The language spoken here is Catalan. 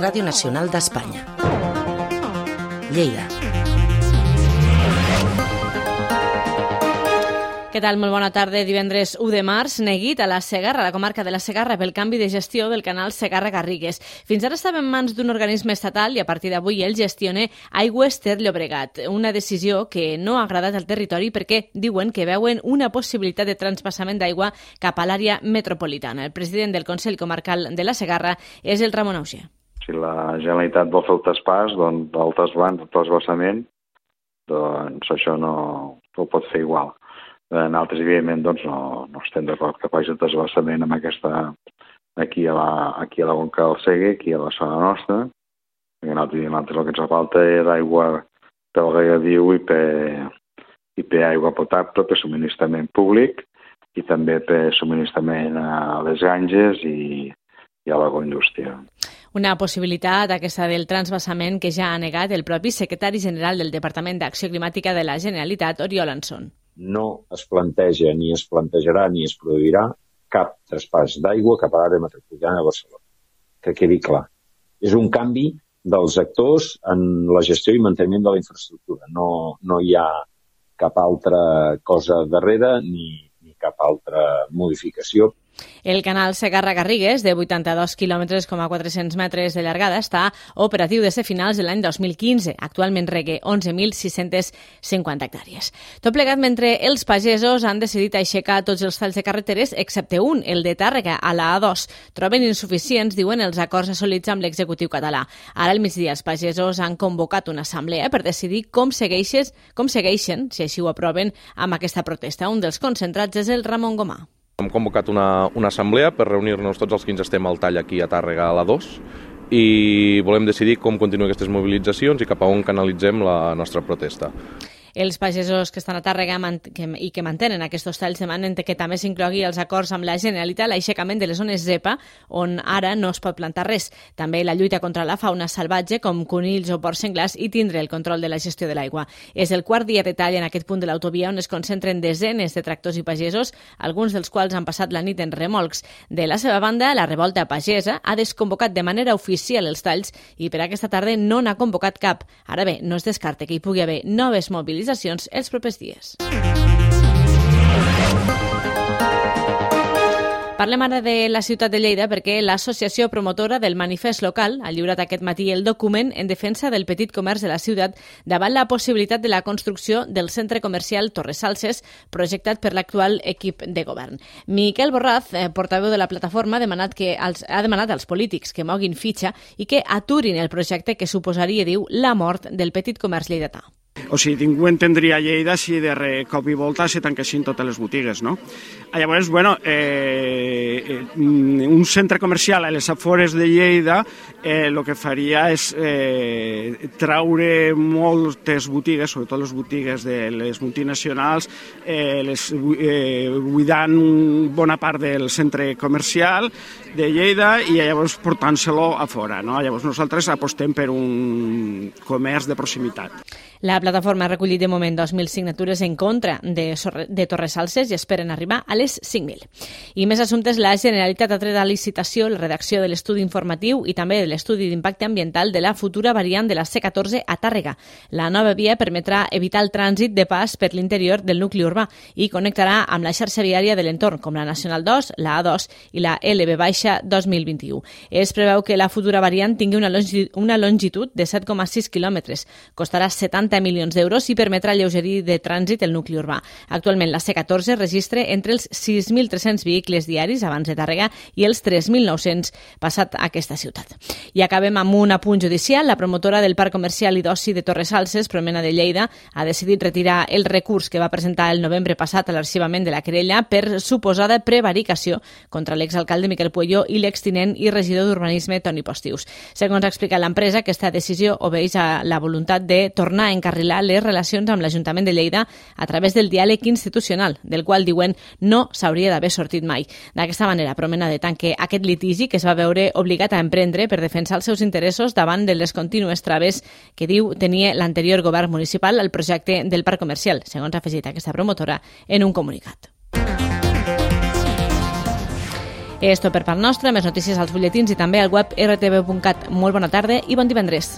Ràdio Nacional d'Espanya. Lleida. Què tal? Molt bona tarda. Divendres 1 de març, neguit a la Segarra, la comarca de la Segarra, pel canvi de gestió del canal Segarra-Garrigues. Fins ara estava en mans d'un organisme estatal i a partir d'avui el gestiona Aigües Ter Llobregat, una decisió que no ha agradat al territori perquè diuen que veuen una possibilitat de transpassament d'aigua cap a l'àrea metropolitana. El president del Consell Comarcal de la Segarra és el Ramon Auger. Si la Generalitat vol fer el traspàs doncs, del trasbassament, doncs això no, no ho pot fer igual en altres, evidentment, doncs, no, no estem d'acord que faci el desbassament amb aquesta, aquí a la, aquí a la Conca del Segue, aquí a la zona nostra, perquè nosaltres, nosaltres el que ens falta és aigua pel regadiu i per, i per aigua potable, per subministrament públic i també per subministrament a les granges i, i a l'agroindústria. Una possibilitat, aquesta del transbassament, que ja ha negat el propi secretari general del Departament d'Acció Climàtica de la Generalitat, Oriol Anson no es planteja ni es plantejarà ni es produirà cap traspàs d'aigua cap a l'àrea metropolitana de Barcelona. Que quedi clar. És un canvi dels actors en la gestió i manteniment de la infraestructura. No, no hi ha cap altra cosa darrere ni, ni cap altra modificació el canal Segarra-Garrigues, de 82 km, 400 metres de llargada, està operatiu des de finals de l'any 2015. Actualment regue 11.650 hectàrees. Tot plegat mentre els pagesos han decidit aixecar tots els talls de carreteres, excepte un, el de Tàrrega, a la A2. Troben insuficients, diuen els acords assolits amb l'executiu català. Ara al migdia els pagesos han convocat una assemblea per decidir com, segueixes, com segueixen, si així ho aproven, amb aquesta protesta. Un dels concentrats és el Ramon Gomà. Hem convocat una, una assemblea per reunir-nos tots els que ens estem al tall aquí a Tàrrega a la 2 i volem decidir com continuen aquestes mobilitzacions i cap a on canalitzem la nostra protesta. Els pagesos que estan a Tàrrega i que mantenen aquests talls demanen que també s'inclogui els acords amb la Generalitat l'aixecament de les zones ZEPA, on ara no es pot plantar res. També la lluita contra la fauna salvatge, com conills o porcs senglars, i tindre el control de la gestió de l'aigua. És el quart dia de tall en aquest punt de l'autovia on es concentren desenes de tractors i pagesos, alguns dels quals han passat la nit en remolcs. De la seva banda, la revolta pagesa ha desconvocat de manera oficial els talls i per aquesta tarda no n'ha convocat cap. Ara bé, no es descarta que hi pugui haver noves mobilitzacions mobilitzacions els propers dies. Parlem ara de la ciutat de Lleida perquè l'associació promotora del manifest local ha lliurat aquest matí el document en defensa del petit comerç de la ciutat davant la possibilitat de la construcció del centre comercial Torres Salses projectat per l'actual equip de govern. Miquel Borraz, eh, portaveu de la plataforma, ha demanat, que els, ha demanat als polítics que moguin fitxa i que aturin el projecte que suposaria, diu, la mort del petit comerç lleidatà. O sigui, ningú entendria Lleida si de cop i volta se tanquessin totes les botigues, no? Ah, llavors, bueno, eh, eh, un centre comercial a les afores de Lleida eh, el que faria és eh, traure moltes botigues, sobretot les botigues de les multinacionals, eh, les, eh, buidant bona part del centre comercial de Lleida i llavors portant-se-lo a fora. No? Llavors nosaltres apostem per un comerç de proximitat. La plataforma ha recollit de moment 2.000 signatures en contra de, de Torres Salses i esperen arribar a les 5.000. I més assumptes, la Generalitat ha tret a licitació la redacció de l'estudi informatiu i també de l'estudi d'impacte ambiental de la futura variant de la C14 a Tàrrega. La nova via permetrà evitar el trànsit de pas per l'interior del nucli urbà i connectarà amb la xarxa viària de l'entorn, com la Nacional 2, la A2 i la LB 2021. Es preveu que la futura variant tingui una, longitud, una longitud de 7,6 quilòmetres. Costarà 70 40 milions d'euros i permetrà lleugerir de trànsit el nucli urbà. Actualment la C14 registra entre els 6.300 vehicles diaris abans de Tàrrega i els 3.900 passat a aquesta ciutat. I acabem amb un apunt judicial. La promotora del Parc Comercial i d'Oci de Torres Salses, Promena de Lleida, ha decidit retirar el recurs que va presentar el novembre passat a l'arxivament de la querella per suposada prevaricació contra l'exalcalde Miquel Puello i l'extinent i regidor d'Urbanisme Toni Postius. Segons ha explicat l'empresa, aquesta decisió obeix a la voluntat de tornar a encarrilar les relacions amb l'Ajuntament de Lleida a través del diàleg institucional, del qual diuen no s'hauria d'haver sortit mai. D'aquesta manera, promena de tant que aquest litigi que es va veure obligat a emprendre per defensar els seus interessos davant de les contínues traves que diu tenia l'anterior govern municipal al projecte del parc comercial, segons ha afegit aquesta promotora en un comunicat. És tot per part nostra, més notícies als butlletins i també al web rtv.cat. Molt bona tarda i bon divendres.